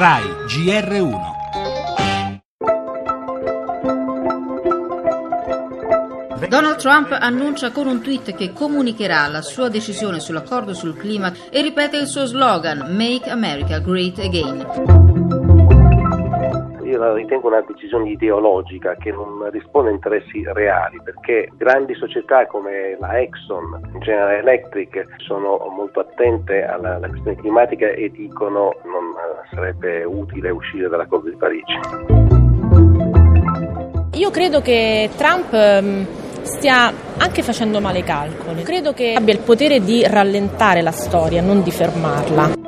RAI GR1 Donald Trump annuncia con un tweet che comunicherà la sua decisione sull'accordo sul clima e ripete il suo slogan Make America Great Again io la ritengo una decisione ideologica che non risponde a interessi reali perché grandi società come la Exxon, General Electric sono molto attente alla, alla questione climatica e dicono non sarebbe utile uscire dall'accordo di Parigi. Io credo che Trump ehm, stia anche facendo male i calcoli. Credo che abbia il potere di rallentare la storia, non di fermarla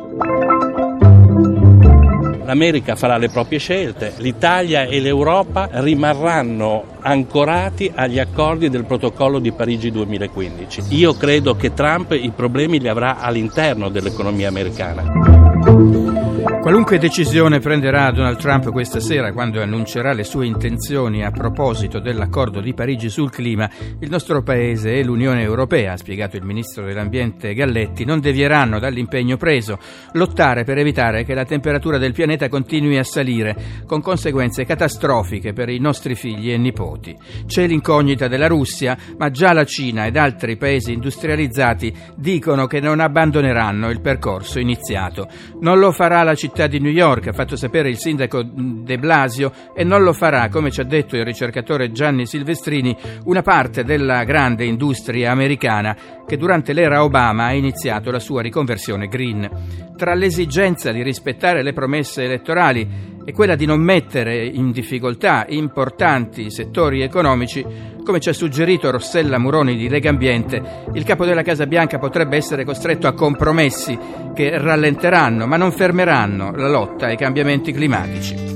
l'America farà le proprie scelte, l'Italia e l'Europa rimarranno ancorati agli accordi del protocollo di Parigi 2015. Io credo che Trump i problemi li avrà all'interno dell'economia americana. Qualunque decisione prenderà Donald Trump questa sera quando annuncerà le sue intenzioni a proposito dell'accordo di Parigi sul clima, il nostro Paese e l'Unione Europea, ha spiegato il ministro dell'Ambiente Galletti, non devieranno dall'impegno preso, lottare per evitare che la temperatura del pianeta continui a salire, con conseguenze catastrofiche per i nostri figli e nipoti. C'è l'incognita della Russia, ma già la Cina ed altri paesi industrializzati dicono che non abbandoneranno il percorso iniziato. Non lo farà la città città di New York, ha fatto sapere il sindaco De Blasio, e non lo farà, come ci ha detto il ricercatore Gianni Silvestrini, una parte della grande industria americana che durante l'era Obama ha iniziato la sua riconversione green. Tra l'esigenza di rispettare le promesse elettorali e quella di non mettere in difficoltà importanti settori economici, come ci ha suggerito Rossella Muroni di Lega Ambiente, il capo della Casa Bianca potrebbe essere costretto a compromessi che rallenteranno ma non fermeranno la lotta ai cambiamenti climatici.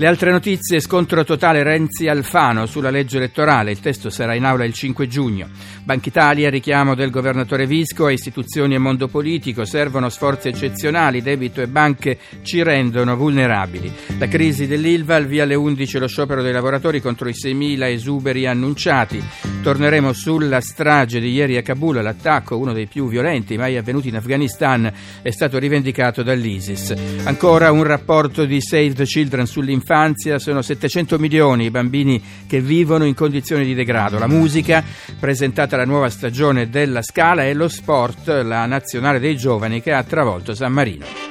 Le altre notizie, scontro totale Renzi-Alfano sulla legge elettorale, il testo sarà in aula il 5 giugno. Banca Italia, richiamo del governatore Visco a istituzioni e mondo politico, servono sforzi eccezionali, debito e banche ci rendono vulnerabili. La crisi dell'Ilva, al via alle 11 lo sciopero dei lavoratori contro i 6.000 esuberi annunciati. Torneremo sulla strage di ieri a Kabul, l'attacco, uno dei più violenti mai avvenuti in Afghanistan, è stato rivendicato dall'ISIS. Ancora un rapporto di Save the Children sull'infanzia sono 700 milioni i bambini che vivono in condizioni di degrado. La musica, presentata la nuova stagione della Scala, e lo sport, la nazionale dei giovani che ha travolto San Marino.